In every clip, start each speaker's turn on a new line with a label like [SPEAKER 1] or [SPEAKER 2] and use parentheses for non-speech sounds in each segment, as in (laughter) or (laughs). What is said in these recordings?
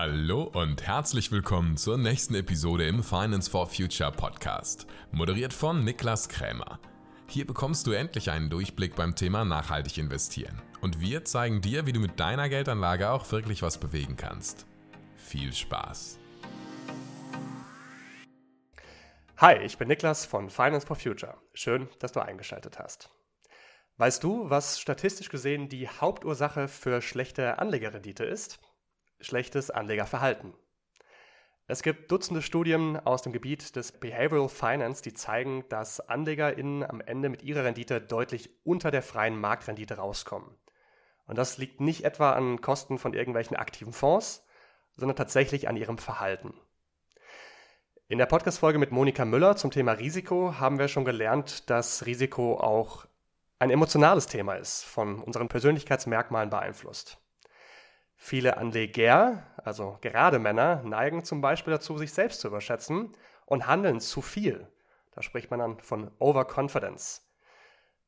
[SPEAKER 1] Hallo und herzlich willkommen zur nächsten Episode im Finance for Future Podcast, moderiert von Niklas Krämer. Hier bekommst du endlich einen Durchblick beim Thema nachhaltig investieren und wir zeigen dir, wie du mit deiner Geldanlage auch wirklich was bewegen kannst. Viel Spaß!
[SPEAKER 2] Hi, ich bin Niklas von Finance for Future. Schön, dass du eingeschaltet hast. Weißt du, was statistisch gesehen die Hauptursache für schlechte Anlegerrendite ist? Schlechtes Anlegerverhalten. Es gibt Dutzende Studien aus dem Gebiet des Behavioral Finance, die zeigen, dass AnlegerInnen am Ende mit ihrer Rendite deutlich unter der freien Marktrendite rauskommen. Und das liegt nicht etwa an Kosten von irgendwelchen aktiven Fonds, sondern tatsächlich an ihrem Verhalten. In der Podcast-Folge mit Monika Müller zum Thema Risiko haben wir schon gelernt, dass Risiko auch ein emotionales Thema ist, von unseren Persönlichkeitsmerkmalen beeinflusst. Viele Anleger, also gerade Männer, neigen zum Beispiel dazu, sich selbst zu überschätzen und handeln zu viel. Da spricht man dann von Overconfidence.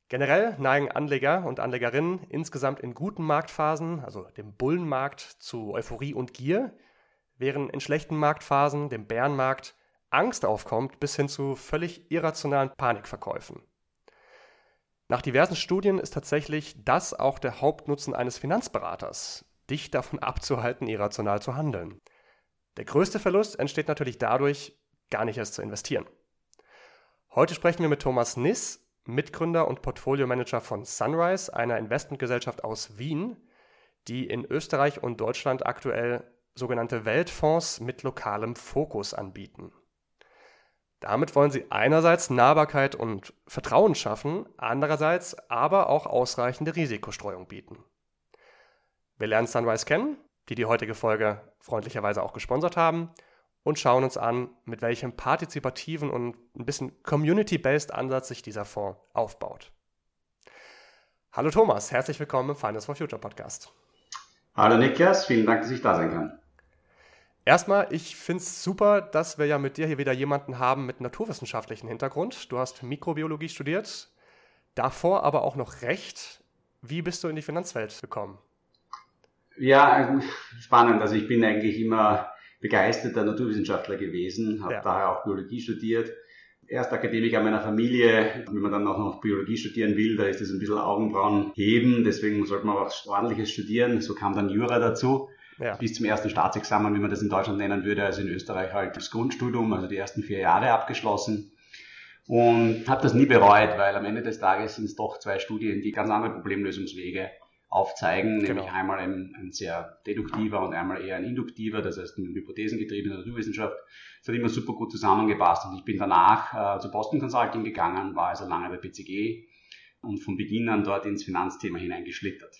[SPEAKER 2] Generell neigen Anleger und Anlegerinnen insgesamt in guten Marktphasen, also dem Bullenmarkt, zu Euphorie und Gier, während in schlechten Marktphasen, dem Bärenmarkt, Angst aufkommt bis hin zu völlig irrationalen Panikverkäufen. Nach diversen Studien ist tatsächlich das auch der Hauptnutzen eines Finanzberaters, dich davon (laughs) abzuhalten, irrational zu handeln. Der größte Verlust entsteht natürlich dadurch, gar nicht erst zu investieren. Heute sprechen wir mit Thomas Niss, Mitgründer und Portfolio-Manager von Sunrise, einer Investmentgesellschaft aus Wien, die in Österreich und Deutschland aktuell sogenannte Weltfonds mit lokalem Fokus anbieten. Damit wollen sie einerseits Nahbarkeit und Vertrauen schaffen, andererseits aber auch ausreichende Risikostreuung bieten. Wir lernen Sunrise kennen, die die heutige Folge freundlicherweise auch gesponsert haben, und schauen uns an, mit welchem partizipativen und ein bisschen community-based Ansatz sich dieser Fonds aufbaut. Hallo Thomas, herzlich willkommen im Finance for Future Podcast.
[SPEAKER 3] Hallo Niklas, vielen Dank, dass ich da sein kann.
[SPEAKER 2] Erstmal, ich finde es super, dass wir ja mit dir hier wieder jemanden haben mit naturwissenschaftlichen Hintergrund. Du hast Mikrobiologie studiert, davor aber auch noch Recht. Wie bist du in die Finanzwelt gekommen?
[SPEAKER 3] Ja, spannend. Also ich bin eigentlich immer begeisterter Naturwissenschaftler gewesen, habe ja. daher auch Biologie studiert. Erst Akademiker meiner Familie, wenn man dann auch noch Biologie studieren will, da ist das ein bisschen Augenbrauen heben, deswegen sollte man auch ordentliches studieren. So kam dann Jura dazu ja. bis zum ersten Staatsexamen, wie man das in Deutschland nennen würde, also in Österreich halt das Grundstudium, also die ersten vier Jahre abgeschlossen. Und habe das nie bereut, weil am Ende des Tages sind es doch zwei Studien, die ganz andere Problemlösungswege aufzeigen, genau. nämlich einmal ein, ein, sehr deduktiver und einmal eher ein induktiver, das heißt ein hypothesengetriebener Naturwissenschaft. Das hat immer super gut zusammengepasst und ich bin danach äh, zu Boston Consulting gegangen, war also lange bei BCG und von Beginn an dort ins Finanzthema hineingeschlittert.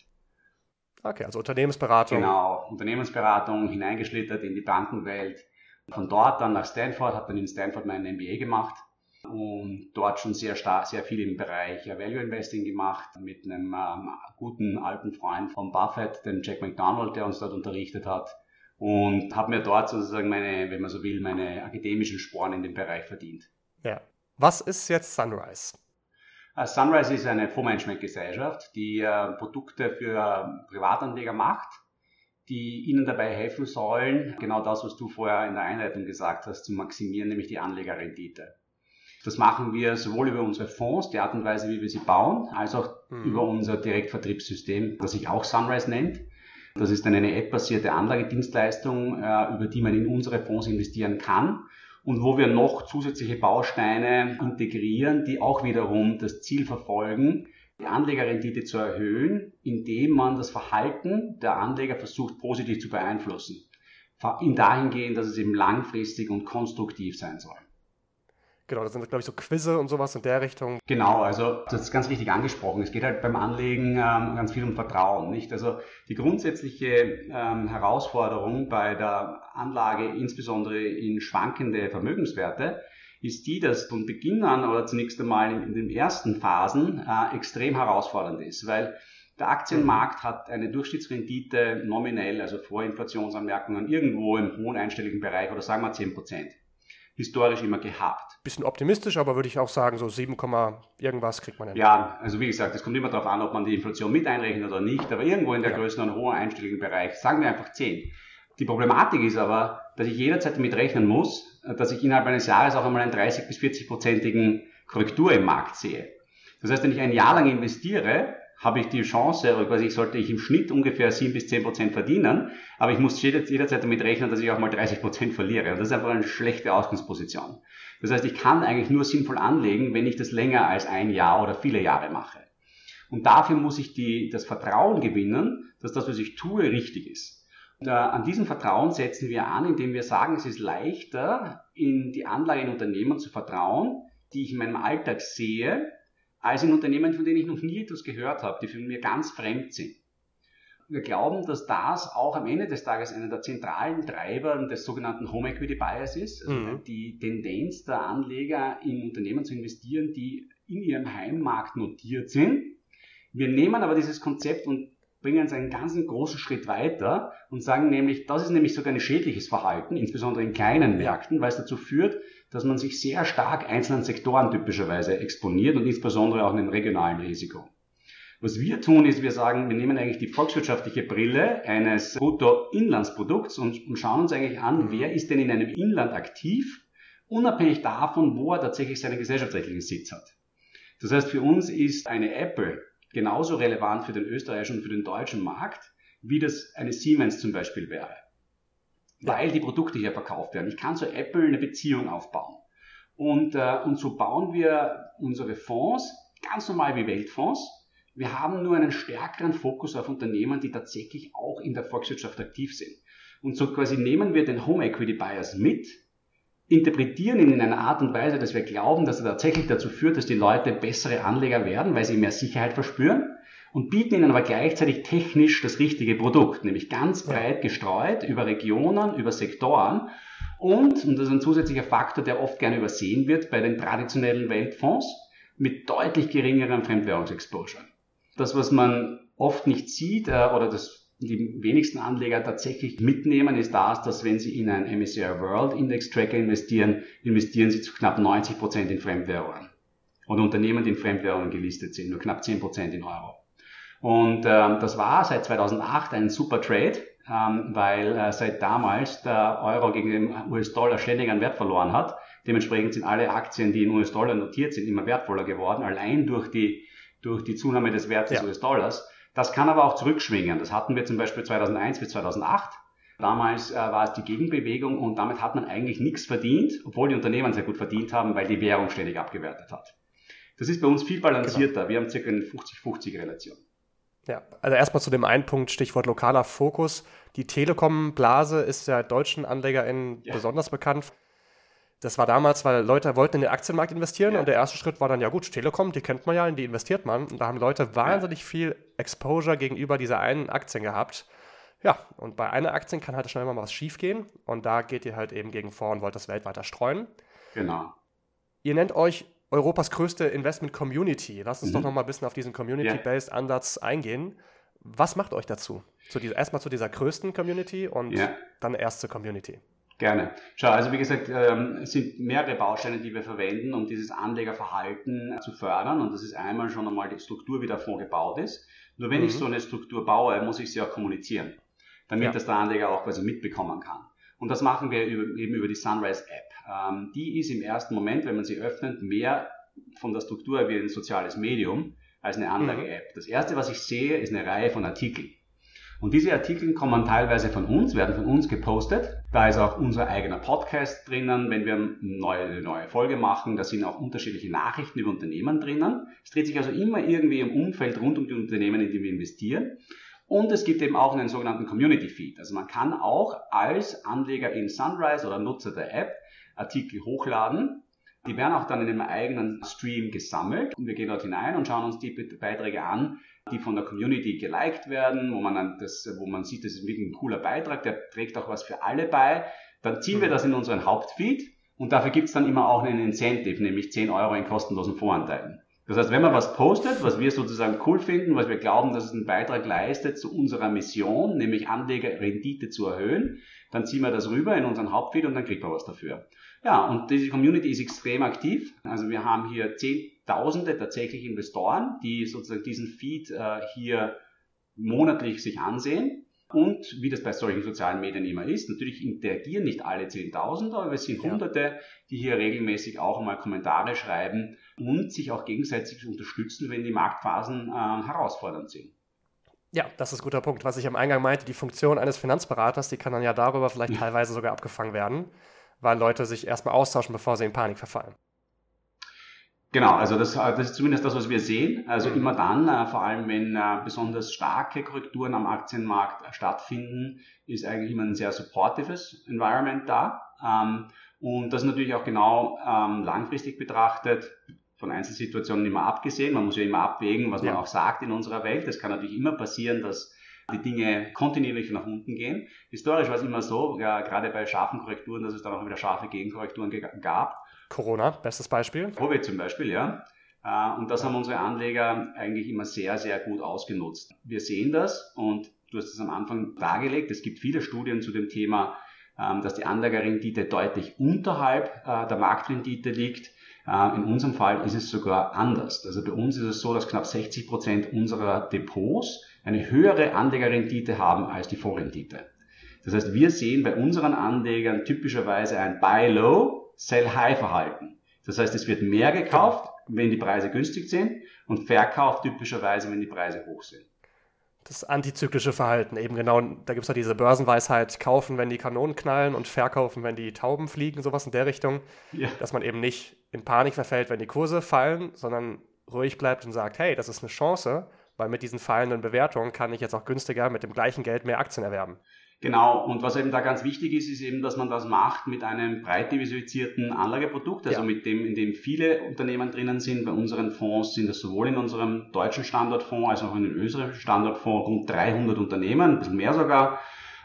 [SPEAKER 2] Okay, also Unternehmensberatung.
[SPEAKER 3] Genau, Unternehmensberatung, hineingeschlittert in die Bankenwelt. Von dort dann nach Stanford, habe dann in Stanford meinen MBA gemacht und dort schon sehr stark, sehr viel im Bereich Value Investing gemacht mit einem ähm, guten alten Freund von Buffett, dem Jack McDonald, der uns dort unterrichtet hat und habe mir dort sozusagen meine, wenn man so will, meine akademischen Sporen in dem Bereich verdient.
[SPEAKER 2] Ja. Was ist jetzt Sunrise?
[SPEAKER 3] Äh, Sunrise ist eine Fondsmanagementgesellschaft, die äh, Produkte für Privatanleger macht, die ihnen dabei helfen sollen, genau das, was du vorher in der Einleitung gesagt hast, zu maximieren, nämlich die Anlegerrendite. Das machen wir sowohl über unsere Fonds, die Art und Weise, wie wir sie bauen, als auch mhm. über unser Direktvertriebssystem, das sich auch Sunrise nennt. Das ist eine App-basierte Anlagedienstleistung, äh, über die man in unsere Fonds investieren kann und wo wir noch zusätzliche Bausteine integrieren, die auch wiederum das Ziel verfolgen, die Anlegerrendite zu erhöhen, indem man das Verhalten der Anleger versucht positiv zu beeinflussen. In dahingehend, dass es eben langfristig und konstruktiv sein soll.
[SPEAKER 2] Genau, das sind, glaube ich, so Quizze und sowas in der Richtung.
[SPEAKER 3] Genau, also das ist ganz richtig angesprochen. Es geht halt beim Anlegen ähm, ganz viel um Vertrauen, nicht? Also die grundsätzliche ähm, Herausforderung bei der Anlage, insbesondere in schwankende Vermögenswerte, ist die, dass von Beginn an oder zunächst einmal in, in den ersten Phasen äh, extrem herausfordernd ist, weil der Aktienmarkt hat eine Durchschnittsrendite nominell, also vor Inflationsanmerkungen, irgendwo im hohen einstelligen Bereich oder sagen wir 10 Prozent historisch immer gehabt.
[SPEAKER 2] Bisschen optimistisch, aber würde ich auch sagen, so 7, irgendwas kriegt man
[SPEAKER 3] hin. Ja, also wie gesagt, es kommt immer darauf an, ob man die Inflation mit einrechnet oder nicht, aber irgendwo in der ja. Größe einen hohen einstelligen Bereich, sagen wir einfach 10, Die Problematik ist aber, dass ich jederzeit damit rechnen muss, dass ich innerhalb eines Jahres auch einmal einen 30 bis 40-prozentigen Korrektur im Markt sehe. Das heißt, wenn ich ein Jahr lang investiere, habe ich die Chance, oder quasi sollte ich im Schnitt ungefähr 7 bis 10 Prozent verdienen, aber ich muss jederzeit damit rechnen, dass ich auch mal 30 Prozent verliere. Und das ist einfach eine schlechte Ausgangsposition. Das heißt, ich kann eigentlich nur sinnvoll anlegen, wenn ich das länger als ein Jahr oder viele Jahre mache. Und dafür muss ich die, das Vertrauen gewinnen, dass das, was ich tue, richtig ist. Und, äh, an diesem Vertrauen setzen wir an, indem wir sagen, es ist leichter, in die Anlage in Unternehmen zu vertrauen, die ich in meinem Alltag sehe, als in Unternehmen, von denen ich noch nie etwas gehört habe, die für mich ganz fremd sind. Wir glauben, dass das auch am Ende des Tages einer der zentralen Treiber des sogenannten Home Equity Bias ist, also mhm. die Tendenz der Anleger in Unternehmen zu investieren, die in ihrem Heimmarkt notiert sind. Wir nehmen aber dieses Konzept und bringen es einen ganz großen Schritt weiter und sagen nämlich, das ist nämlich sogar ein schädliches Verhalten, insbesondere in kleinen Märkten, weil es dazu führt, dass man sich sehr stark einzelnen Sektoren typischerweise exponiert und insbesondere auch einem regionalen Risiko. Was wir tun, ist, wir sagen, wir nehmen eigentlich die volkswirtschaftliche Brille eines Bruttoinlandsprodukts und, und schauen uns eigentlich an, mhm. wer ist denn in einem Inland aktiv, unabhängig davon, wo er tatsächlich seinen gesellschaftsrechtlichen Sitz hat. Das heißt, für uns ist eine Apple genauso relevant für den österreichischen und für den deutschen Markt, wie das eine Siemens zum Beispiel wäre weil die Produkte hier verkauft werden. Ich kann zu Apple eine Beziehung aufbauen. Und, äh, und so bauen wir unsere Fonds ganz normal wie Weltfonds. Wir haben nur einen stärkeren Fokus auf Unternehmen, die tatsächlich auch in der Volkswirtschaft aktiv sind. Und so quasi nehmen wir den Home Equity Bias mit, interpretieren ihn in einer Art und Weise, dass wir glauben, dass er tatsächlich dazu führt, dass die Leute bessere Anleger werden, weil sie mehr Sicherheit verspüren und bieten ihnen aber gleichzeitig technisch das richtige Produkt, nämlich ganz breit gestreut über Regionen, über Sektoren und, und das ist ein zusätzlicher Faktor, der oft gerne übersehen wird bei den traditionellen Weltfonds, mit deutlich geringerem Fremdwährungsexposure. Das, was man oft nicht sieht äh, oder das die wenigsten Anleger tatsächlich mitnehmen, ist das, dass wenn sie in einen MSCI World Index Tracker investieren, investieren sie zu knapp 90 Prozent in Fremdwährungen. Und Unternehmen, die in Fremdwährungen gelistet sind, nur knapp 10 Prozent in Euro. Und ähm, das war seit 2008 ein super Trade, ähm, weil äh, seit damals der Euro gegen den US-Dollar ständig an Wert verloren hat. Dementsprechend sind alle Aktien, die in US-Dollar notiert sind, immer wertvoller geworden, allein durch die, durch die Zunahme des Wertes ja. des US-Dollars. Das kann aber auch zurückschwingen. Das hatten wir zum Beispiel 2001 bis 2008. Damals äh, war es die Gegenbewegung und damit hat man eigentlich nichts verdient, obwohl die Unternehmen sehr gut verdient haben, weil die Währung ständig abgewertet hat. Das ist bei uns viel balancierter. Genau. Wir haben circa eine 50-50-Relation.
[SPEAKER 2] Ja, also erstmal zu dem einen Punkt, Stichwort lokaler Fokus. Die Telekom-Blase ist ja deutschen AnlegerInnen ja. besonders bekannt. Das war damals, weil Leute wollten in den Aktienmarkt investieren ja. und der erste Schritt war dann, ja gut, Telekom, die kennt man ja, in die investiert man. Und da haben Leute wahnsinnig ja. viel Exposure gegenüber dieser einen Aktien gehabt. Ja, und bei einer Aktien kann halt schnell mal was schief gehen und da geht ihr halt eben gegen vor und wollt das Welt weiter streuen.
[SPEAKER 3] Genau.
[SPEAKER 2] Ihr nennt euch Europas größte Investment-Community. Lass uns mhm. doch noch mal ein bisschen auf diesen Community-Based Ansatz eingehen. Was macht euch dazu? Zu dieser, erstmal zu dieser größten Community und ja. dann erst zur Community.
[SPEAKER 3] Gerne. Schau, also wie gesagt, ähm, es sind mehrere Bausteine, die wir verwenden, um dieses Anlegerverhalten zu fördern. Und das ist einmal schon einmal die Struktur, wie der Fonds gebaut ist. Nur wenn mhm. ich so eine Struktur baue, muss ich sie auch kommunizieren, damit ja. das der Anleger auch quasi mitbekommen kann. Und das machen wir über, eben über die Sunrise App. Ähm, die ist im ersten Moment, wenn man sie öffnet, mehr von der Struktur wie ein soziales Medium als eine Anlage-App. Mhm. Das erste, was ich sehe, ist eine Reihe von Artikeln. Und diese Artikel kommen teilweise von uns, werden von uns gepostet. Da ist auch unser eigener Podcast drinnen, wenn wir eine neue, eine neue Folge machen. Da sind auch unterschiedliche Nachrichten über Unternehmen drinnen. Es dreht sich also immer irgendwie im Umfeld rund um die Unternehmen, in die wir investieren. Und es gibt eben auch einen sogenannten Community Feed. Also man kann auch als Anleger in Sunrise oder Nutzer der App Artikel hochladen. Die werden auch dann in einem eigenen Stream gesammelt und wir gehen dort hinein und schauen uns die Beiträge an, die von der Community geliked werden, wo man dann das, wo man sieht, das ist wirklich ein cooler Beitrag, der trägt auch was für alle bei. Dann ziehen wir mhm. das in unseren Hauptfeed und dafür gibt es dann immer auch einen Incentive, nämlich 10 Euro in kostenlosen Voranteilen. Das heißt, wenn man was postet, was wir sozusagen cool finden, was wir glauben, dass es einen Beitrag leistet zu unserer Mission, nämlich Anlegerrendite zu erhöhen, dann ziehen wir das rüber in unseren Hauptfeed und dann kriegt man was dafür. Ja, und diese Community ist extrem aktiv. Also wir haben hier Zehntausende tatsächlich Investoren, die sozusagen diesen Feed äh, hier monatlich sich ansehen. Und wie das bei solchen sozialen Medien immer ist, natürlich interagieren nicht alle 10.000, aber es sind Hunderte, die hier regelmäßig auch einmal Kommentare schreiben und sich auch gegenseitig unterstützen, wenn die Marktphasen äh, herausfordernd sind.
[SPEAKER 2] Ja, das ist ein guter Punkt. Was ich am Eingang meinte, die Funktion eines Finanzberaters, die kann dann ja darüber vielleicht (laughs) teilweise sogar abgefangen werden, weil Leute sich erstmal austauschen, bevor sie in Panik verfallen.
[SPEAKER 3] Genau, also das, das ist zumindest das, was wir sehen. Also mhm. immer dann, äh, vor allem wenn äh, besonders starke Korrekturen am Aktienmarkt äh, stattfinden, ist eigentlich immer ein sehr supportives Environment da. Ähm, und das natürlich auch genau ähm, langfristig betrachtet, von Einzelsituationen immer abgesehen. Man muss ja immer abwägen, was ja. man auch sagt in unserer Welt. Es kann natürlich immer passieren, dass die Dinge kontinuierlich nach unten gehen. Historisch war es immer so, ja, gerade bei scharfen Korrekturen, dass es dann auch wieder scharfe Gegenkorrekturen gab.
[SPEAKER 2] Corona, bestes Beispiel.
[SPEAKER 3] Covid zum Beispiel, ja. Äh, und das haben unsere Anleger eigentlich immer sehr, sehr gut ausgenutzt. Wir sehen das und du hast es am Anfang dargelegt. Es gibt viele Studien zu dem Thema, ähm, dass die Anlagerrendite deutlich unterhalb äh, der Marktrendite liegt. Äh, in unserem Fall ist es sogar anders. Also bei uns ist es so, dass knapp 60 Prozent unserer Depots eine höhere Anlegerrendite haben als die Vorrendite. Das heißt, wir sehen bei unseren Anlegern typischerweise ein Buy Low, Sell High Verhalten. Das heißt, es wird mehr gekauft, wenn die Preise günstig sind und verkauft typischerweise, wenn die Preise hoch sind.
[SPEAKER 2] Das antizyklische Verhalten, eben genau, da gibt es ja diese Börsenweisheit, kaufen, wenn die Kanonen knallen und verkaufen, wenn die Tauben fliegen, sowas in der Richtung, ja. dass man eben nicht in Panik verfällt, wenn die Kurse fallen, sondern ruhig bleibt und sagt, hey, das ist eine Chance, weil mit diesen fallenden Bewertungen kann ich jetzt auch günstiger mit dem gleichen Geld mehr Aktien erwerben.
[SPEAKER 3] Genau, und was eben da ganz wichtig ist, ist eben, dass man das macht mit einem breit diversifizierten Anlageprodukt, also ja. mit dem, in dem viele Unternehmen drinnen sind. Bei unseren Fonds sind das sowohl in unserem deutschen Standortfonds als auch in den österreichischen Standortfonds rund 300 Unternehmen, ein bisschen mehr sogar,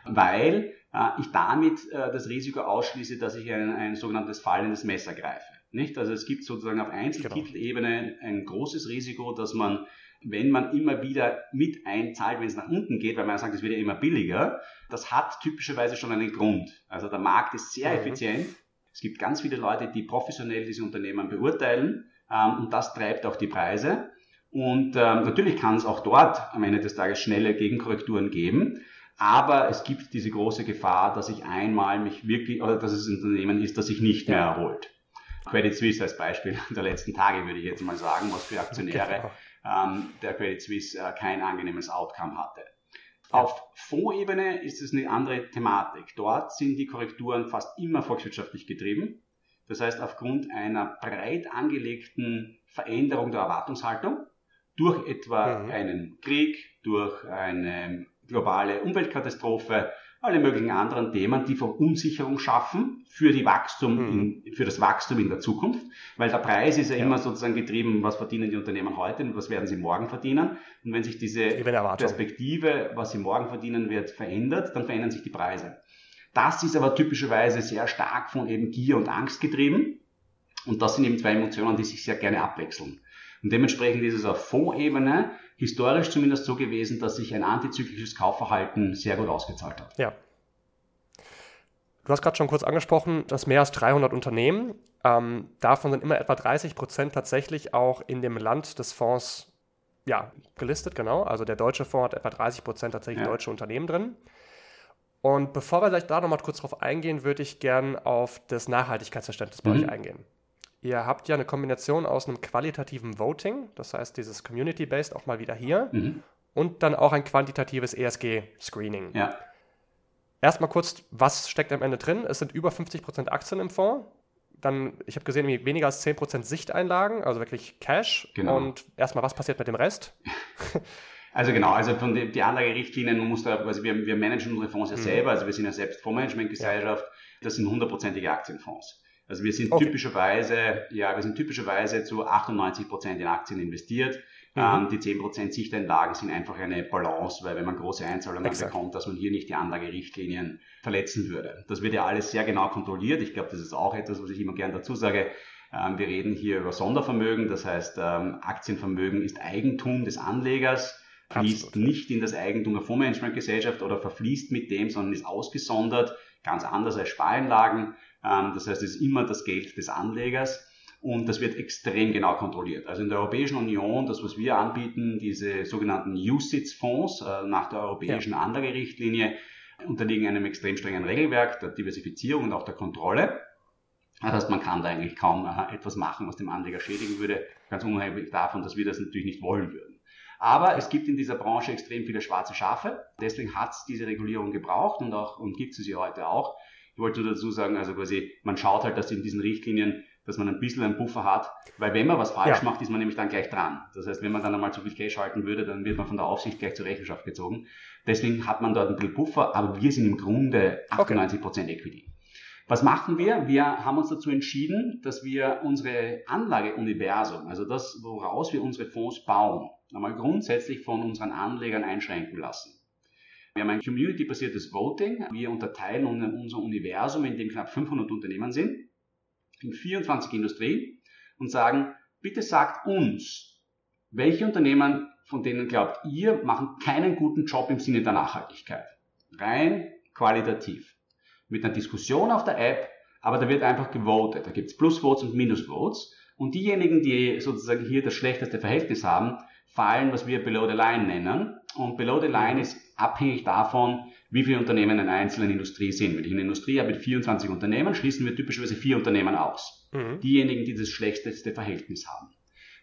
[SPEAKER 3] weil äh, ich damit äh, das Risiko ausschließe, dass ich ein, ein sogenanntes fallendes Messer greife. Nicht? Also es gibt sozusagen auf Einzeltitelebene ein großes Risiko, dass man wenn man immer wieder mit einzahlt, wenn es nach unten geht, weil man sagt, es wird ja immer billiger, das hat typischerweise schon einen Grund. Also der Markt ist sehr mhm. effizient. Es gibt ganz viele Leute, die professionell diese Unternehmen beurteilen ähm, und das treibt auch die Preise. Und ähm, natürlich kann es auch dort am Ende des Tages schnelle Gegenkorrekturen geben. Aber es gibt diese große Gefahr, dass ich einmal mich wirklich, oder dass es ein Unternehmen ist, das sich nicht mehr erholt. Credit Suisse als Beispiel (laughs) der letzten Tage würde ich jetzt mal sagen, was für Aktionäre genau ähm, der Credit Suisse äh, kein angenehmes Outcome hatte. Ja. Auf Fondsebene ist es eine andere Thematik. Dort sind die Korrekturen fast immer volkswirtschaftlich getrieben. Das heißt, aufgrund einer breit angelegten Veränderung der Erwartungshaltung durch etwa mhm. einen Krieg, durch eine globale Umweltkatastrophe, alle möglichen anderen Themen, die Verunsicherung schaffen für, die Wachstum in, für das Wachstum in der Zukunft, weil der Preis ist ja, ja, immer sozusagen getrieben, was verdienen die Unternehmen heute und was werden sie morgen verdienen. Und wenn sich diese Perspektive, was sie morgen verdienen wird, verändert, dann verändern sich die Preise. Das ist aber typischerweise sehr stark von eben Gier und Angst getrieben. Und das sind eben zwei Emotionen, die sich sehr gerne abwechseln. Und dementsprechend ist es auf Fondsebene historisch zumindest so gewesen, dass sich ein antizyklisches Kaufverhalten sehr gut ausgezahlt hat.
[SPEAKER 2] Ja. Du hast gerade schon kurz angesprochen, dass mehr als 300 Unternehmen, ähm, davon sind immer etwa 30 Prozent tatsächlich auch in dem Land des Fonds ja, gelistet, genau. Also der deutsche Fonds hat etwa 30 Prozent tatsächlich ja. deutsche Unternehmen drin. Und bevor wir gleich da nochmal kurz drauf eingehen, würde ich gern auf das Nachhaltigkeitsverständnis bei mhm. euch eingehen. Ihr habt ja eine Kombination aus einem qualitativen Voting, das heißt dieses Community-Based auch mal wieder hier, mhm. und dann auch ein quantitatives ESG-Screening. Ja. Erstmal kurz, was steckt am Ende drin? Es sind über 50% Aktien im Fonds. Dann, ich habe gesehen, weniger als 10% Sichteinlagen, also wirklich Cash. Genau. Und erstmal, was passiert mit dem Rest? (laughs)
[SPEAKER 3] Also genau, also von den die Anlagerichtlinien, man muss da, also wir, wir managen unsere Fonds ja mhm. selber, also wir sind ja selbst Fondsmanagementgesellschaft, ja. das sind hundertprozentige Aktienfonds. Also wir sind okay. typischerweise, ja, wir sind typischerweise zu 98 Prozent in Aktien investiert. Mhm. Ähm, die 10 Prozent Sichteinlagen sind einfach eine Balance, weil wenn man große Einzahlungen Exakt. bekommt, dass man hier nicht die Anlagerichtlinien verletzen würde. Das wird ja alles sehr genau kontrolliert. Ich glaube, das ist auch etwas, was ich immer gern dazu sage. Ähm, wir reden hier über Sondervermögen, das heißt, ähm, Aktienvermögen ist Eigentum des Anlegers fließt Absolut. nicht in das Eigentum der Fondsmanagementgesellschaft oder verfließt mit dem, sondern ist ausgesondert, ganz anders als Spareinlagen. Ähm, das heißt, es ist immer das Geld des Anlegers. und das wird extrem genau kontrolliert. Also in der Europäischen Union, das was wir anbieten, diese sogenannten USITS-Fonds äh, nach der europäischen ja. Anlagerichtlinie, unterliegen einem extrem strengen Regelwerk der Diversifizierung und auch der Kontrolle. Das heißt, man kann da eigentlich kaum äh, etwas machen, was dem Anleger schädigen würde, ganz unabhängig davon, dass wir das natürlich nicht wollen würden. Aber es gibt in dieser Branche extrem viele schwarze Schafe. Deswegen hat es diese Regulierung gebraucht und auch und gibt es sie heute auch. Ich wollte nur dazu sagen, also quasi, man schaut halt, dass in diesen Richtlinien dass man ein bisschen einen Puffer hat, weil wenn man was falsch ja. macht, ist man nämlich dann gleich dran. Das heißt, wenn man dann einmal zu viel Cash halten würde, dann wird man von der Aufsicht gleich zur Rechenschaft gezogen. Deswegen hat man dort ein bisschen Puffer, aber wir sind im Grunde 98% okay. Equity. Was machen wir? Wir haben uns dazu entschieden, dass wir unsere Anlageuniversum, also das, woraus wir unsere Fonds bauen, einmal grundsätzlich von unseren Anlegern einschränken lassen. Wir haben ein community-basiertes Voting. Wir unterteilen unser Universum, in dem knapp 500 Unternehmen sind in 24 Industrien und sagen, bitte sagt uns, welche Unternehmen, von denen glaubt ihr, machen keinen guten Job im Sinne der Nachhaltigkeit. Rein qualitativ. Mit einer Diskussion auf der App, aber da wird einfach gewotet. Da gibt es Plusvotes und Minusvotes. Und diejenigen, die sozusagen hier das schlechteste Verhältnis haben, fallen, was wir Below the Line nennen. Und Below the Line ist abhängig davon, wie viele Unternehmen in einer einzelnen Industrie sind. Wenn ich eine Industrie habe mit 24 Unternehmen, schließen wir typischerweise vier Unternehmen aus. Mhm. Diejenigen, die das schlechteste Verhältnis haben.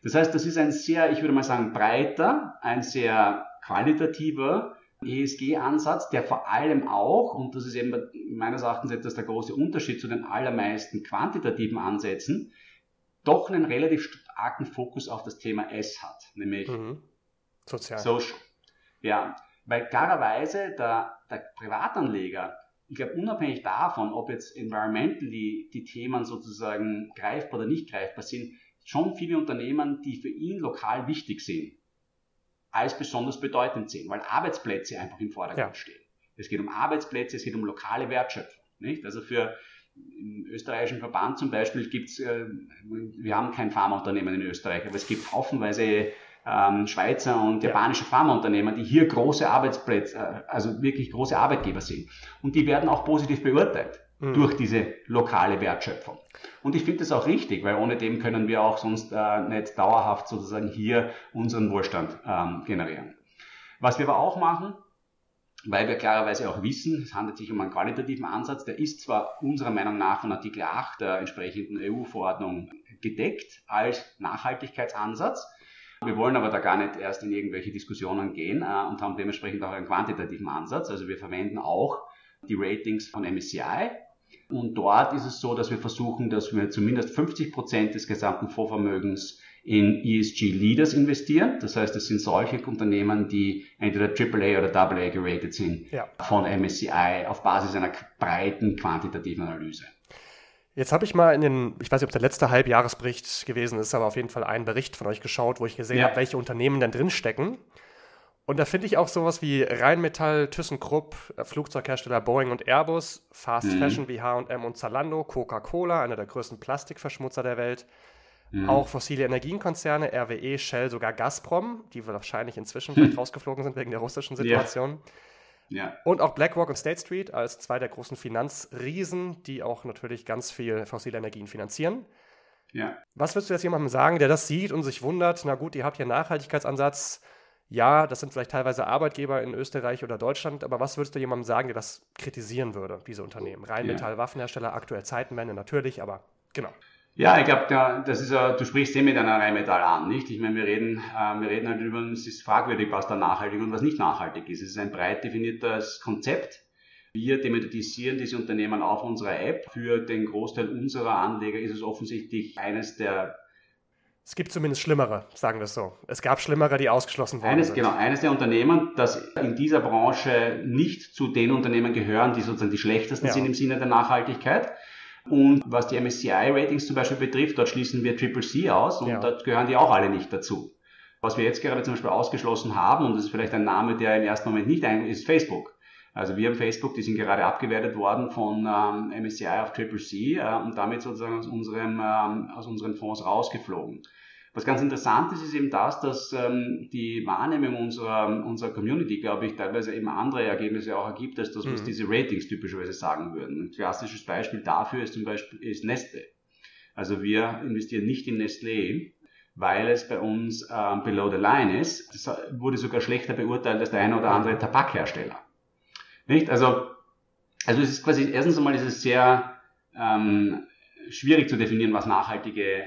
[SPEAKER 3] Das heißt, das ist ein sehr, ich würde mal sagen, breiter, ein sehr qualitativer ESG-Ansatz, der vor allem auch, und das ist eben meines Erachtens etwas der große Unterschied zu den allermeisten quantitativen Ansätzen, doch einen relativ starken Fokus auf das Thema S hat, nämlich mhm.
[SPEAKER 2] Sozial.
[SPEAKER 3] Social. Ja, weil klarerweise der, der Privatanleger, ich glaube, unabhängig davon, ob jetzt environmentally die Themen sozusagen greifbar oder nicht greifbar sind, schon viele Unternehmen, die für ihn lokal wichtig sind, als besonders bedeutend sehen, weil Arbeitsplätze einfach im Vordergrund ja. stehen. Es geht um Arbeitsplätze, es geht um lokale Wertschöpfung. Nicht? Also für im österreichischen Verband zum Beispiel gibt es, äh, wir haben kein Pharmaunternehmen in Österreich, aber es gibt haufenweise ähm, Schweizer und japanische Pharmaunternehmen, die hier große Arbeitsplätze, äh, also wirklich große Arbeitgeber sind. Und die werden auch positiv beurteilt mhm. durch diese lokale Wertschöpfung. Und ich finde das auch richtig, weil ohne dem können wir auch sonst äh, nicht dauerhaft sozusagen hier unseren Wohlstand ähm, generieren. Was wir aber auch machen, weil wir klarerweise auch wissen, es handelt sich um einen qualitativen Ansatz, der ist zwar unserer Meinung nach von Artikel 8 der entsprechenden EU-Verordnung gedeckt als Nachhaltigkeitsansatz, wir wollen aber da gar nicht erst in irgendwelche Diskussionen gehen äh, und haben dementsprechend auch einen quantitativen Ansatz. Also wir verwenden auch die Ratings von MSCI. Und dort ist es so, dass wir versuchen, dass wir zumindest 50 Prozent des gesamten Fondsvermögens in ESG Leaders investieren. Das heißt, es sind solche Unternehmen, die entweder AAA oder AA geratet sind ja. von MSCI auf Basis einer breiten quantitativen Analyse.
[SPEAKER 2] Jetzt habe ich mal in den, ich weiß nicht, ob der letzte Halbjahresbericht gewesen ist, aber auf jeden Fall einen Bericht von euch geschaut, wo ich gesehen ja. habe, welche Unternehmen denn drinstecken. Und da finde ich auch sowas wie Rheinmetall, ThyssenKrupp, äh, Flugzeughersteller Boeing und Airbus, Fast mhm. Fashion wie H&M und Zalando, Coca-Cola, einer der größten Plastikverschmutzer der Welt, mhm. auch fossile Energienkonzerne, RWE, Shell, sogar Gazprom, die wahrscheinlich inzwischen vielleicht (laughs) rausgeflogen sind wegen der russischen Situation. Ja. Ja. Und auch BlackRock und State Street als zwei der großen Finanzriesen, die auch natürlich ganz viel fossile Energien finanzieren. Ja. Was würdest du jetzt jemandem sagen, der das sieht und sich wundert, na gut, ihr habt hier einen Nachhaltigkeitsansatz, ja, das sind vielleicht teilweise Arbeitgeber in Österreich oder Deutschland, aber was würdest du jemandem sagen, der das kritisieren würde, diese Unternehmen? Rheinmetall, ja. Waffenhersteller, aktuell Zeitenwende natürlich, aber genau.
[SPEAKER 3] Ja, ich glaube, das ist du sprichst eh mit einer Rheinmetall an, nicht? Ich meine, wir reden, äh, wir reden halt über, es ist fragwürdig, was da nachhaltig und was nicht nachhaltig ist. Es ist ein breit definiertes Konzept. Wir demokratisieren diese Unternehmen auf unserer App. Für den Großteil unserer Anleger ist es offensichtlich eines der
[SPEAKER 2] es gibt zumindest schlimmere, sagen wir es so. Es gab schlimmere, die ausgeschlossen worden
[SPEAKER 3] eines,
[SPEAKER 2] sind.
[SPEAKER 3] Genau, eines der Unternehmen, das in dieser Branche nicht zu den Unternehmen gehören, die sozusagen die schlechtesten ja. sind im Sinne der Nachhaltigkeit. Und was die MSCI-Ratings zum Beispiel betrifft, dort schließen wir Triple C aus und ja. dort gehören die auch alle nicht dazu. Was wir jetzt gerade zum Beispiel ausgeschlossen haben, und das ist vielleicht ein Name, der im ersten Moment nicht ein, ist Facebook. Also wir haben Facebook, die sind gerade abgewertet worden von ähm, MSCI auf Triple C äh, und damit sozusagen aus, unserem, ähm, aus unseren Fonds rausgeflogen. Was ganz interessant ist, ist eben das, dass ähm, die Wahrnehmung unserer, unserer Community, glaube ich, teilweise eben andere Ergebnisse auch ergibt, als das, was mhm. diese Ratings typischerweise sagen würden. Ein klassisches Beispiel dafür ist zum Beispiel ist Neste. Also wir investieren nicht in Nestlé, weil es bei uns ähm, below the line ist. Das wurde sogar schlechter beurteilt als der eine oder andere Tabakhersteller. Nicht? Also, also es ist quasi, erstens einmal ist es sehr ähm, schwierig zu definieren, was nachhaltige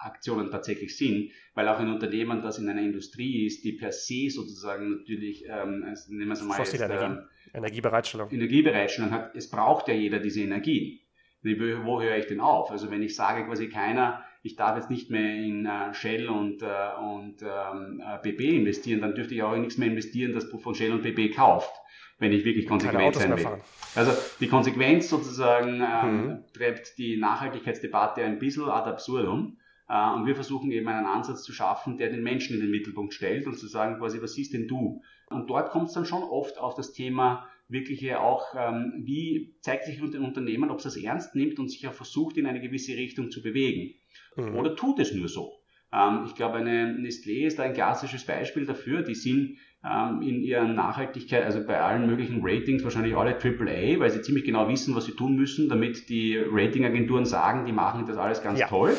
[SPEAKER 3] Aktionen tatsächlich sind, weil auch ein Unternehmen, das in einer Industrie ist, die per se sozusagen natürlich, ähm, nehmen wir es mal
[SPEAKER 2] jetzt, ähm, Energiebereitstellung.
[SPEAKER 3] Energiebereitstellung hat, es braucht ja jeder diese Energie. Wo höre ich denn auf? Also wenn ich sage quasi keiner, ich darf jetzt nicht mehr in äh, Shell und, äh, und ähm, BB äh, investieren, dann dürfte ich auch in nichts mehr investieren, das von Shell und BB kauft, wenn ich wirklich konsequent sein will. Also die Konsequenz sozusagen ähm, mhm. treibt die Nachhaltigkeitsdebatte ein bisschen ad absurdum. Äh, und wir versuchen eben einen Ansatz zu schaffen, der den Menschen in den Mittelpunkt stellt und zu sagen quasi, was siehst denn du? Und dort kommt es dann schon oft auf das Thema wirkliche auch, ähm, wie zeigt sich ein Unternehmen, ob es das ernst nimmt und sich auch versucht, in eine gewisse Richtung zu bewegen. Mhm. Oder tut es nur so? Ähm, ich glaube, eine Nestlé ist da ein klassisches Beispiel dafür. Die sind ähm, in ihrer Nachhaltigkeit, also bei allen möglichen Ratings wahrscheinlich alle AAA, weil sie ziemlich genau wissen, was sie tun müssen, damit die Ratingagenturen sagen, die machen das alles ganz ja. toll.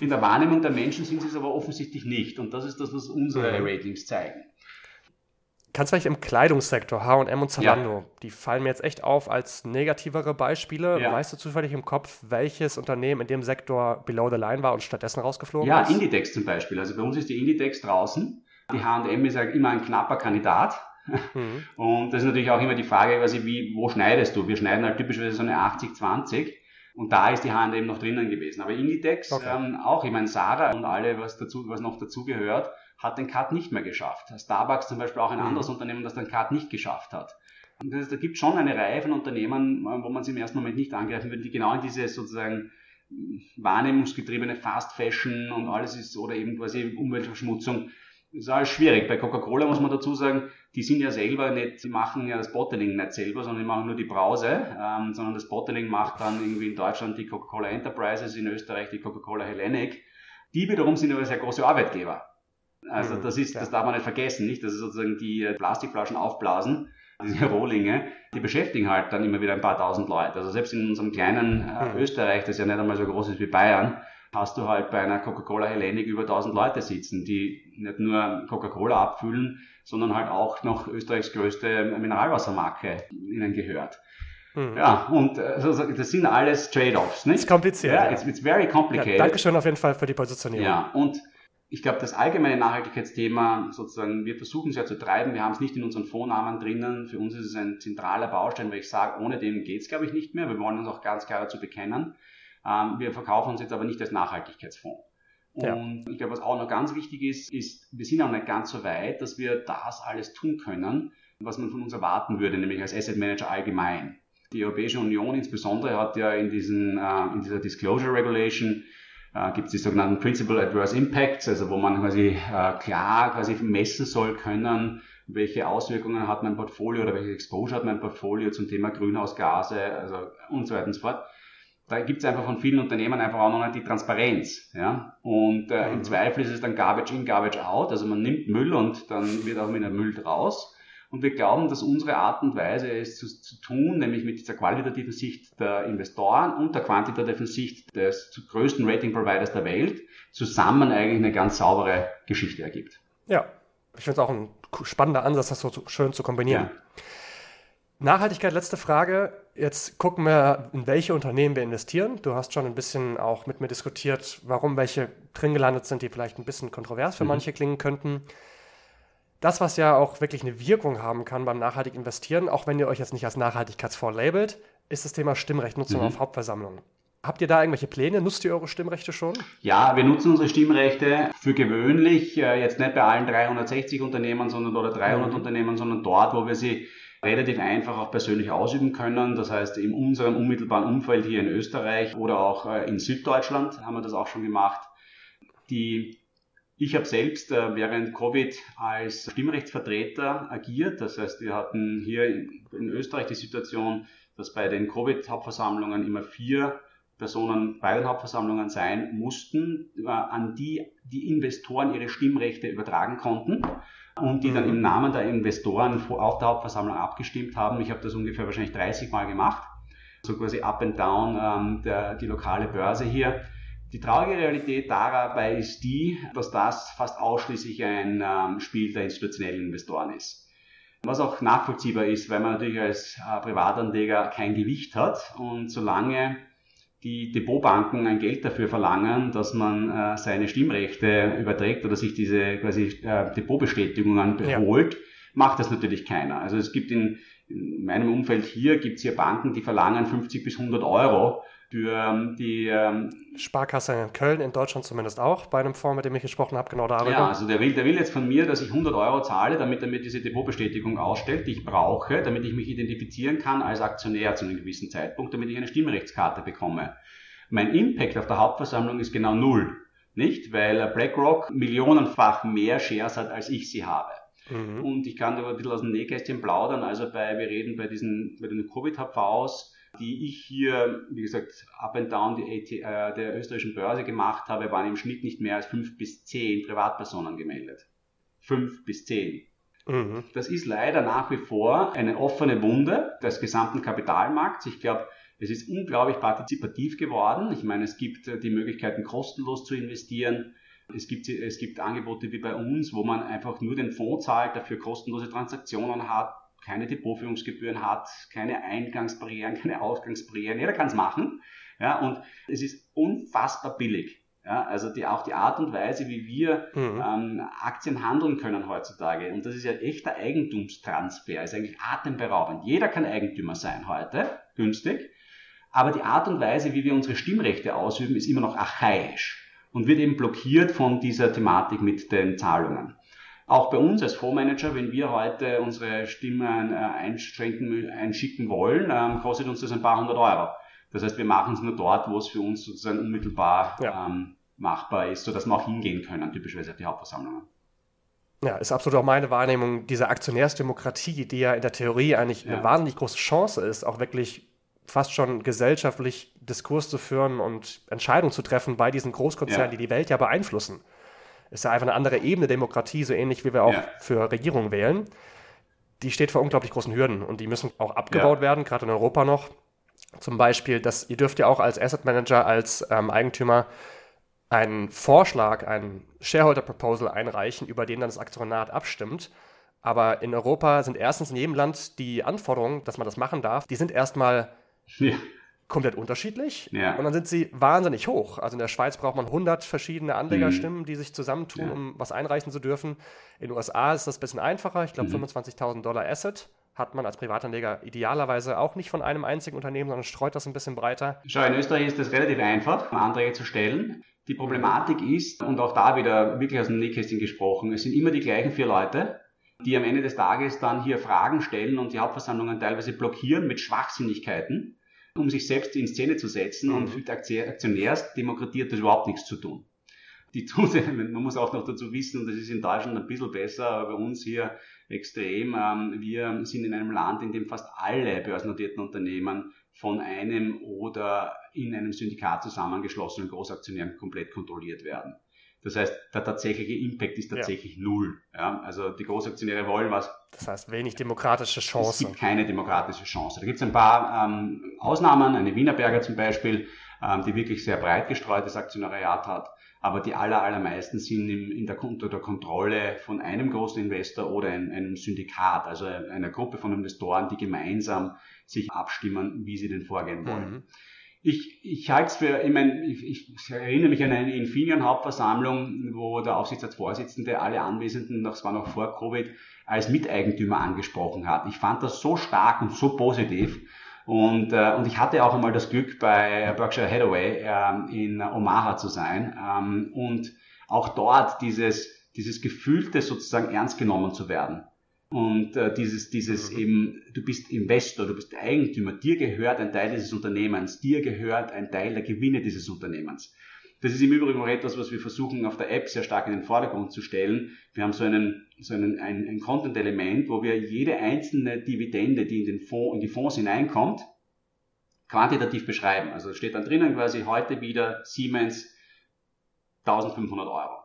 [SPEAKER 3] In der Wahrnehmung der Menschen sind sie es aber offensichtlich nicht. Und das ist das, was unsere mhm. Ratings zeigen.
[SPEAKER 2] Kannst du vielleicht im Kleidungssektor, H&M und Zalando, ja. die fallen mir jetzt echt auf als negativere Beispiele. Ja. Weißt du zufällig im Kopf, welches Unternehmen in dem Sektor below the line war und stattdessen rausgeflogen
[SPEAKER 3] ja,
[SPEAKER 2] ist?
[SPEAKER 3] Ja, Inditex zum Beispiel. Also bei uns ist die Inditex draußen. Die H&M ist ja immer ein knapper Kandidat. Mhm. (laughs) Und das ist natürlich auch immer die Frage, quasi, wie, wo schneidest du? Wir schneiden halt typischerweise so eine 80-20. Und da ist die H&M noch drinnen gewesen. Aber Inditex okay. ähm, auch, ich meine, Sarah und alle, was, dazu, was noch dazu gehört, hat den Cut nicht mehr geschafft. Starbucks zum Beispiel auch ein mhm. anderes Unternehmen, das den Cut nicht geschafft hat. Und das, da gibt schon eine Reihe von Unternehmen, wo man sie im ersten Moment nicht angreifen würde, die genau in diese sozusagen wahrnehmungsgetriebene Fast Fashion und alles ist oder eben quasi Umweltverschmutzung das ist alles schwierig. Bei Coca-Cola muss man dazu sagen, die sind ja selber nicht, die machen ja das Bottling nicht selber, sondern die machen nur die Brause, ähm, sondern das Bottling macht dann irgendwie in Deutschland die Coca-Cola Enterprises, in Österreich die Coca-Cola Hellenic. Die wiederum sind aber sehr große Arbeitgeber. Also mhm, das ist, das darf man nicht vergessen, nicht? Das ist sozusagen die äh, Plastikflaschen aufblasen, (laughs) diese Rohlinge, die beschäftigen halt dann immer wieder ein paar tausend Leute. Also selbst in unserem kleinen äh, mhm. Österreich, das ja nicht einmal so groß ist wie Bayern, hast du halt bei einer Coca-Cola Hellenic über 1000 Leute sitzen, die nicht nur Coca-Cola abfüllen, sondern halt auch noch Österreichs größte Mineralwassermarke ihnen gehört. Mhm. Ja, und also, das sind alles Trade-offs.
[SPEAKER 2] Nicht? ist kompliziert. Ja,
[SPEAKER 3] ja. It's, it's very complicated.
[SPEAKER 2] Ja, Dankeschön auf jeden Fall für die Positionierung.
[SPEAKER 3] Ja, und ich glaube, das allgemeine Nachhaltigkeitsthema sozusagen, wir versuchen es ja zu treiben, wir haben es nicht in unseren Vornamen drinnen. Für uns ist es ein zentraler Baustein, weil ich sage, ohne den geht es, glaube ich, nicht mehr. Wir wollen uns auch ganz klar dazu bekennen. Ähm, wir verkaufen uns jetzt aber nicht als Nachhaltigkeitsfonds. Und ja. ich glaube, was auch noch ganz wichtig ist, ist, wir sind auch nicht ganz so weit, dass wir das alles tun können, was man von uns erwarten würde, nämlich als Asset Manager allgemein. Die Europäische Union insbesondere hat ja in, diesen, äh, in dieser Disclosure Regulation äh, gibt es die sogenannten Principal Adverse Impacts, also wo man quasi äh, klar quasi messen soll können, welche Auswirkungen hat mein Portfolio oder welche Exposure hat mein Portfolio zum Thema Grünhausgase also und so weiter und so fort da gibt es einfach von vielen Unternehmen einfach auch noch nicht die Transparenz. Ja? Und äh, mhm. im Zweifel ist es dann Garbage in, Garbage out. Also man nimmt Müll und dann wird auch wieder Müll draus. Und wir glauben, dass unsere Art und Weise es zu, zu, tun, nämlich mit dieser qualitativen Sicht der Investoren und der quantitativen Sicht des größten Rating-Providers der Welt, zusammen eigentlich eine ganz saubere Geschichte ergibt.
[SPEAKER 2] Ja, ich finde es auch ein spannender Ansatz, das so schön zu kombinieren. Ja. Nachhaltigkeit, letzte Frage. Jetzt gucken wir, in welche Unternehmen wir investieren. Du hast schon ein bisschen auch mit mir diskutiert, warum welche drin gelandet sind, die vielleicht ein bisschen kontrovers für mhm. manche klingen könnten. Das, was ja auch wirklich eine Wirkung haben kann beim nachhaltig investieren, auch wenn ihr euch jetzt nicht als Nachhaltigkeitsfonds labelt, ist das Thema Stimmrechtnutzung mhm. auf Hauptversammlungen. Habt ihr da irgendwelche Pläne? Nutzt ihr eure Stimmrechte schon?
[SPEAKER 3] Ja, wir nutzen unsere Stimmrechte für gewöhnlich, äh, jetzt nicht bei allen 360 Unternehmen sondern, oder 300 mhm. Unternehmen, sondern dort, wo wir sie relativ einfach auch persönlich ausüben können. Das heißt, in unserem unmittelbaren Umfeld hier in Österreich oder auch äh, in Süddeutschland haben wir das auch schon gemacht. Die ich habe selbst äh, während Covid als Stimmrechtsvertreter agiert. Das heißt, wir hatten hier in Österreich die Situation, dass bei den Covid-Hauptversammlungen immer vier Personen bei den Hauptversammlungen sein mussten, äh, an die die Investoren ihre Stimmrechte übertragen konnten und die dann mhm. im Namen der Investoren auf der Hauptversammlung abgestimmt haben. Ich habe das ungefähr wahrscheinlich 30 Mal gemacht, so quasi up and down ähm, der, die lokale Börse hier. Die traurige Realität dabei ist die, dass das fast ausschließlich ein ähm, Spiel der institutionellen Investoren ist. Was auch nachvollziehbar ist, weil man natürlich als äh, Privatanleger kein Gewicht hat und solange die Depotbanken ein Geld dafür verlangen, dass man äh, seine Stimmrechte überträgt oder sich diese quasi äh, Depotbestätigungen beholt, ja. macht das natürlich keiner. Also es gibt in, in meinem Umfeld hier, gibt es hier Banken, die verlangen 50 bis 100 Euro für ähm, die ähm,
[SPEAKER 2] Sparkasse in Köln, in Deutschland zumindest auch, bei einem Fonds, mit dem ich gesprochen habe, genau darüber.
[SPEAKER 3] Ja, also der will, der will jetzt von mir, dass ich 100 Euro zahle, damit er mir diese Depotbestätigung ausstellt, die ich brauche, damit ich mich identifizieren kann als Aktionär zu einem gewissen Zeitpunkt, damit ich eine Stimmrechtskarte bekomme. Mein Impact auf der Hauptversammlung ist genau null, nicht? Weil BlackRock millionenfach mehr Shares hat, als ich sie habe. Mhm. Und ich kann da ein bisschen aus dem Nähkästchen plaudern, also bei, wir reden bei diesen, bei den Covid-HVs, die ich hier, wie gesagt, up and down die AT, äh, der österreichischen Börse gemacht habe, waren im Schnitt nicht mehr als fünf bis zehn Privatpersonen gemeldet. Fünf bis zehn. Mhm. Das ist leider nach wie vor eine offene Wunde des gesamten Kapitalmarkts. Ich glaube, es ist unglaublich partizipativ geworden. Ich meine, es gibt äh, die Möglichkeiten, kostenlos zu investieren. Es gibt, es gibt Angebote wie bei uns, wo man einfach nur den Fonds zahlt, dafür kostenlose Transaktionen hat, keine Depotführungsgebühren hat, keine Eingangsbarrieren, (laughs) keine Ausgangsbarrieren. Jeder kann es machen. Ja, und es ist unfassbar billig. Ja, also die, auch die Art und Weise, wie wir mhm. ähm, Aktien handeln können heutzutage. Und das ist ja echter Eigentumstransfer, ist eigentlich atemberaubend. Jeder kann Eigentümer sein heute, günstig. Aber die Art und Weise, wie wir unsere Stimmrechte ausüben, ist immer noch archaisch und wird eben blockiert von dieser Thematik mit den Zahlungen. Auch bei uns als Fondsmanager, wenn wir heute unsere Stimmen äh, einschränken, einschicken wollen, ähm, kostet uns das ein paar hundert Euro. Das heißt, wir machen es nur dort, wo es für uns sozusagen unmittelbar ja. ähm, machbar ist, sodass wir auch hingehen können, typischerweise auf die Hauptversammlungen.
[SPEAKER 2] Ja, ist absolut auch meine Wahrnehmung, diese Aktionärsdemokratie, die ja in der Theorie eigentlich ja. eine wahnsinnig große Chance ist, auch wirklich fast schon gesellschaftlich Diskurs zu führen und Entscheidungen zu treffen bei diesen Großkonzernen, ja. die die Welt ja beeinflussen ist ja einfach eine andere Ebene Demokratie, so ähnlich wie wir auch ja. für Regierungen wählen. Die steht vor unglaublich großen Hürden und die müssen auch abgebaut ja. werden, gerade in Europa noch. Zum Beispiel, dass ihr dürft ja auch als Asset Manager, als ähm, Eigentümer einen Vorschlag, ein Shareholder Proposal einreichen, über den dann das Aktionat abstimmt. Aber in Europa sind erstens in jedem Land die Anforderungen, dass man das machen darf, die sind erstmal ja komplett unterschiedlich ja. und dann sind sie wahnsinnig hoch. Also in der Schweiz braucht man 100 verschiedene Anlegerstimmen, mhm. die sich zusammentun, ja. um was einreichen zu dürfen. In den USA ist das ein bisschen einfacher. Ich glaube, mhm. 25.000 Dollar Asset hat man als Privatanleger idealerweise auch nicht von einem einzigen Unternehmen, sondern streut das ein bisschen breiter.
[SPEAKER 3] Schau, in Österreich ist das relativ einfach, Anträge zu stellen. Die Problematik ist, und auch da wieder wirklich aus dem Nähkästchen gesprochen, es sind immer die gleichen vier Leute, die am Ende des Tages dann hier Fragen stellen und die Hauptversammlungen teilweise blockieren mit Schwachsinnigkeiten um sich selbst in Szene zu setzen mhm. und mit Aktionärsdemokratie hat das überhaupt nichts zu tun. Die (laughs) man muss auch noch dazu wissen, und das ist in Deutschland ein bisschen besser, aber bei uns hier extrem, ähm, wir sind in einem Land, in dem fast alle börsennotierten Unternehmen von einem oder in einem Syndikat zusammengeschlossenen Großaktionären komplett kontrolliert werden. Das heißt, der tatsächliche Impact ist tatsächlich ja. null. Ja, also die Großaktionäre wollen was.
[SPEAKER 2] Das heißt, wenig demokratische Chance. Es
[SPEAKER 3] gibt keine demokratische Chance. Da gibt es ein paar ähm, Ausnahmen, eine Wienerberger zum Beispiel, ähm, die wirklich sehr breit gestreutes Aktionariat hat. Aber die aller, allermeisten sind im, in der, unter der Kontrolle von einem großen Investor oder ein, einem Syndikat, also einer Gruppe von Investoren, die gemeinsam sich abstimmen, wie sie denn vorgehen wollen. Mhm. Ich, ich halte es für, ich meine, ich, ich erinnere mich an eine Infineon-Hauptversammlung, wo der Aufsichtsratsvorsitzende alle Anwesenden, das war noch vor Covid, als Miteigentümer angesprochen hat. Ich fand das so stark und so positiv. Und, äh, und ich hatte auch einmal das Glück, bei Berkshire Hathaway äh, in Omaha zu sein ähm, und auch dort dieses, dieses Gefühlte sozusagen ernst genommen zu werden. Und äh, dieses, dieses mhm. eben, du bist Investor, du bist Eigentümer, dir gehört ein Teil dieses Unternehmens, dir gehört ein Teil der Gewinne dieses Unternehmens. Das ist im Übrigen auch etwas, was wir versuchen auf der App sehr stark in den Vordergrund zu stellen. Wir haben so einen, so einen, ein, ein Content-Element, wo wir jede einzelne Dividende, die in den Fonds, in die Fonds hineinkommt, quantitativ beschreiben. Also steht dann drinnen quasi heute wieder Siemens 1500 Euro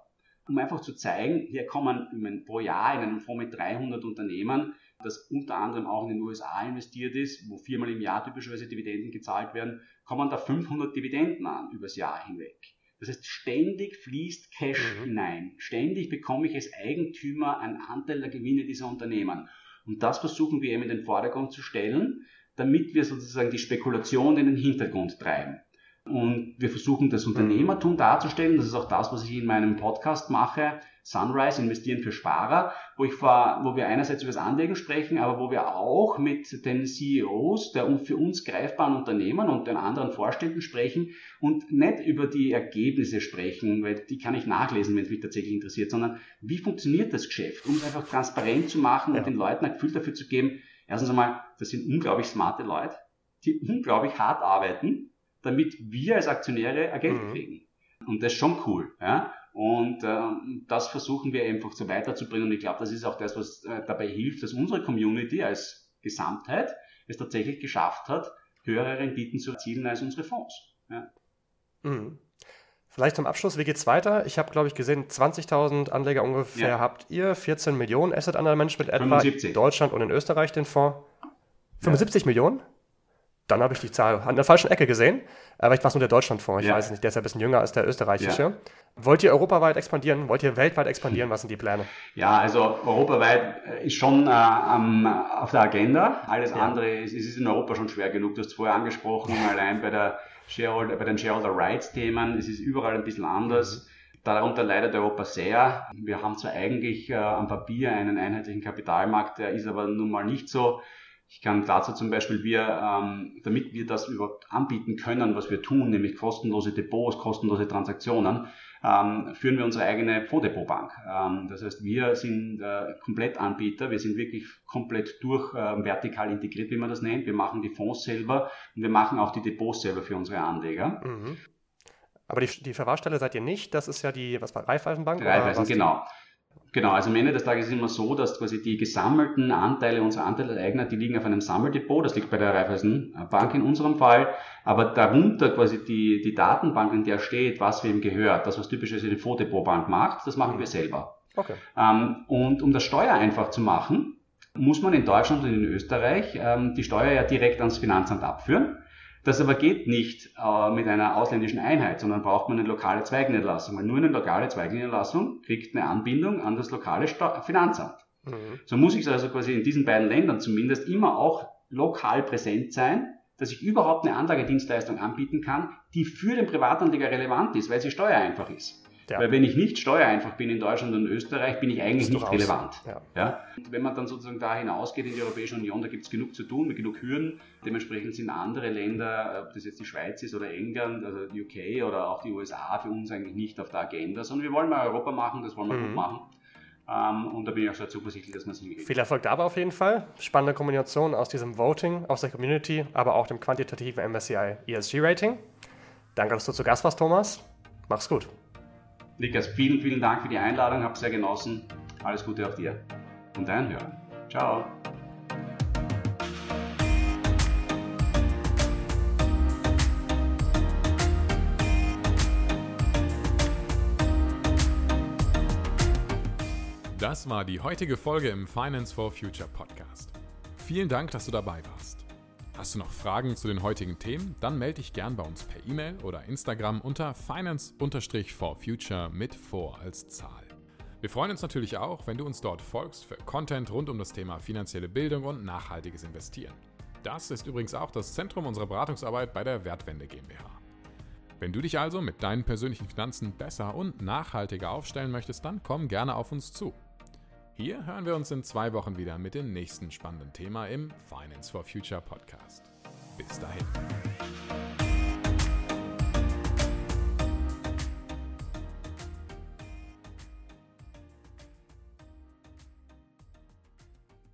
[SPEAKER 3] um einfach zu zeigen, hier kommen pro Jahr in einem Fonds mit 300 Unternehmen, das unter anderem auch in den USA investiert ist, wo viermal im Jahr typischerweise Dividenden gezahlt werden, kommen da 500 Dividenden an übers Jahr hinweg. Das heißt, ständig fließt Cash mhm. hinein. Ständig bekomme ich als Eigentümer einen Anteil der Gewinne dieser Unternehmen. Und das versuchen wir eben in den Vordergrund zu stellen, damit wir sozusagen die Spekulation in den Hintergrund treiben. Und wir versuchen das Unternehmertum darzustellen. Das ist auch das, was ich in meinem Podcast mache. Sunrise, investieren für Sparer, wo ich vor, wo wir einerseits über das Anlegen sprechen, aber wo wir auch mit den CEOs der für uns greifbaren Unternehmen und den anderen Vorständen sprechen und nicht über die Ergebnisse sprechen, weil die kann ich nachlesen, wenn es mich tatsächlich interessiert, sondern wie funktioniert das Geschäft, um es einfach transparent zu machen ja. und den Leuten ein Gefühl dafür zu geben. Erstens einmal, das sind unglaublich smarte Leute, die unglaublich hart arbeiten, damit wir als Aktionäre ein Geld mhm. kriegen. Und das ist schon cool. Ja? Und äh, das versuchen wir einfach so weiterzubringen. Und ich glaube, das ist auch das, was äh, dabei hilft, dass unsere Community als Gesamtheit es tatsächlich geschafft hat, höhere Renditen zu erzielen als unsere Fonds. Ja.
[SPEAKER 2] Mhm. Vielleicht zum Abschluss, wie geht es weiter? Ich habe, glaube ich, gesehen, 20.000 Anleger ungefähr ja. habt ihr, 14 Millionen Asset Under Management etwa 75. in Deutschland und in Österreich den Fonds. 75 ja. Millionen? Dann habe ich die Zahl an der falschen Ecke gesehen. Aber ich war es nur der Deutschlandfonds, ich ja. weiß nicht, der ist ja ein bisschen jünger als der österreichische. Ja. Wollt ihr europaweit expandieren? Wollt ihr weltweit expandieren? Was sind die Pläne?
[SPEAKER 3] Ja, also europaweit äh, ist schon äh, auf der Agenda. Alles ja. andere ist, ist in Europa schon schwer genug. Du hast es vorher angesprochen, allein bei, der Shareholder, bei den Shareholder Rights Themen ist es überall ein bisschen anders. Mhm. Darunter leidet Europa sehr. Wir haben zwar eigentlich äh, am Papier einen einheitlichen Kapitalmarkt, der ist aber nun mal nicht so. Ich kann dazu zum Beispiel, wir, ähm, damit wir das überhaupt anbieten können, was wir tun, nämlich kostenlose Depots, kostenlose Transaktionen, ähm, führen wir unsere eigene Fonddepotbank. Ähm, das heißt, wir sind äh, Komplettanbieter, wir sind wirklich komplett durch äh, vertikal integriert, wie man das nennt. Wir machen die Fonds selber und wir machen auch die Depots selber für unsere Anleger. Mhm.
[SPEAKER 2] Aber die, die Verwahrstelle seid ihr nicht, das ist ja die, was war Raiffeisenbank?
[SPEAKER 3] Raiffeisen, genau. Genau, also am Ende des Tages ist es immer so, dass quasi die gesammelten Anteile unserer Anteilseigner, die liegen auf einem Sammeldepot, das liegt bei der Raiffeisenbank in unserem Fall, aber darunter quasi die, die Datenbank, in der steht, was wem gehört, das was typischerweise die Fonddepotbank macht, das machen wir selber. Okay. Ähm, und um das Steuer einfach zu machen, muss man in Deutschland und in Österreich ähm, die Steuer ja direkt ans Finanzamt abführen. Das aber geht nicht äh, mit einer ausländischen Einheit, sondern braucht man eine lokale Zweigniederlassung. Weil nur eine lokale Zweigniederlassung kriegt eine Anbindung an das lokale Sta Finanzamt. Mhm. So muss ich also quasi in diesen beiden Ländern zumindest immer auch lokal präsent sein, dass ich überhaupt eine Anlagedienstleistung anbieten kann, die für den Privatanleger relevant ist, weil sie steuereinfach ist. Ja. Weil wenn ich nicht steuereinfach bin in Deutschland und Österreich, bin ich eigentlich nicht relevant. Ja. ja. Wenn man dann sozusagen da hinausgeht in die Europäische Union, da gibt es genug zu tun, mit genug Hürden. Dementsprechend sind andere Länder, ob das jetzt die Schweiz ist oder England, also UK oder auch die USA, für uns eigentlich nicht auf der Agenda, sondern wir wollen mal Europa machen, das wollen wir mhm. gut machen. Um, ähm, und da bin ich auch sehr zuversichtlich, dass man es
[SPEAKER 2] hinkriegt. Viel Erfolg dabei auf jeden Fall. Spannende Kombination aus diesem Voting, aus der Community, aber auch dem quantitativen MSCI ESG Rating. Danke, dass du zu Gast warst, Thomas. Mach's gut.
[SPEAKER 3] Nikas, vielen, vielen Dank für die Einladung, habe sehr genossen. Alles Gute auch dir und deinen Hörern. Ciao.
[SPEAKER 1] Das war die heutige Folge im Finance for Future Podcast. Vielen Dank, dass du dabei warst. Hast du noch Fragen zu den heutigen Themen? Dann melde dich gern bei uns per E-Mail oder Instagram unter finance-for-future mit vor als Zahl. Wir freuen uns natürlich auch, wenn du uns dort folgst für Content rund um das Thema finanzielle Bildung und nachhaltiges Investieren. Das ist übrigens auch das Zentrum unserer Beratungsarbeit bei der Wertwende GmbH. Wenn du dich also mit deinen persönlichen Finanzen besser und nachhaltiger aufstellen möchtest, dann komm gerne auf uns zu. Hier hören wir uns in zwei Wochen wieder mit dem nächsten spannenden Thema im Finance for Future Podcast. Bis dahin.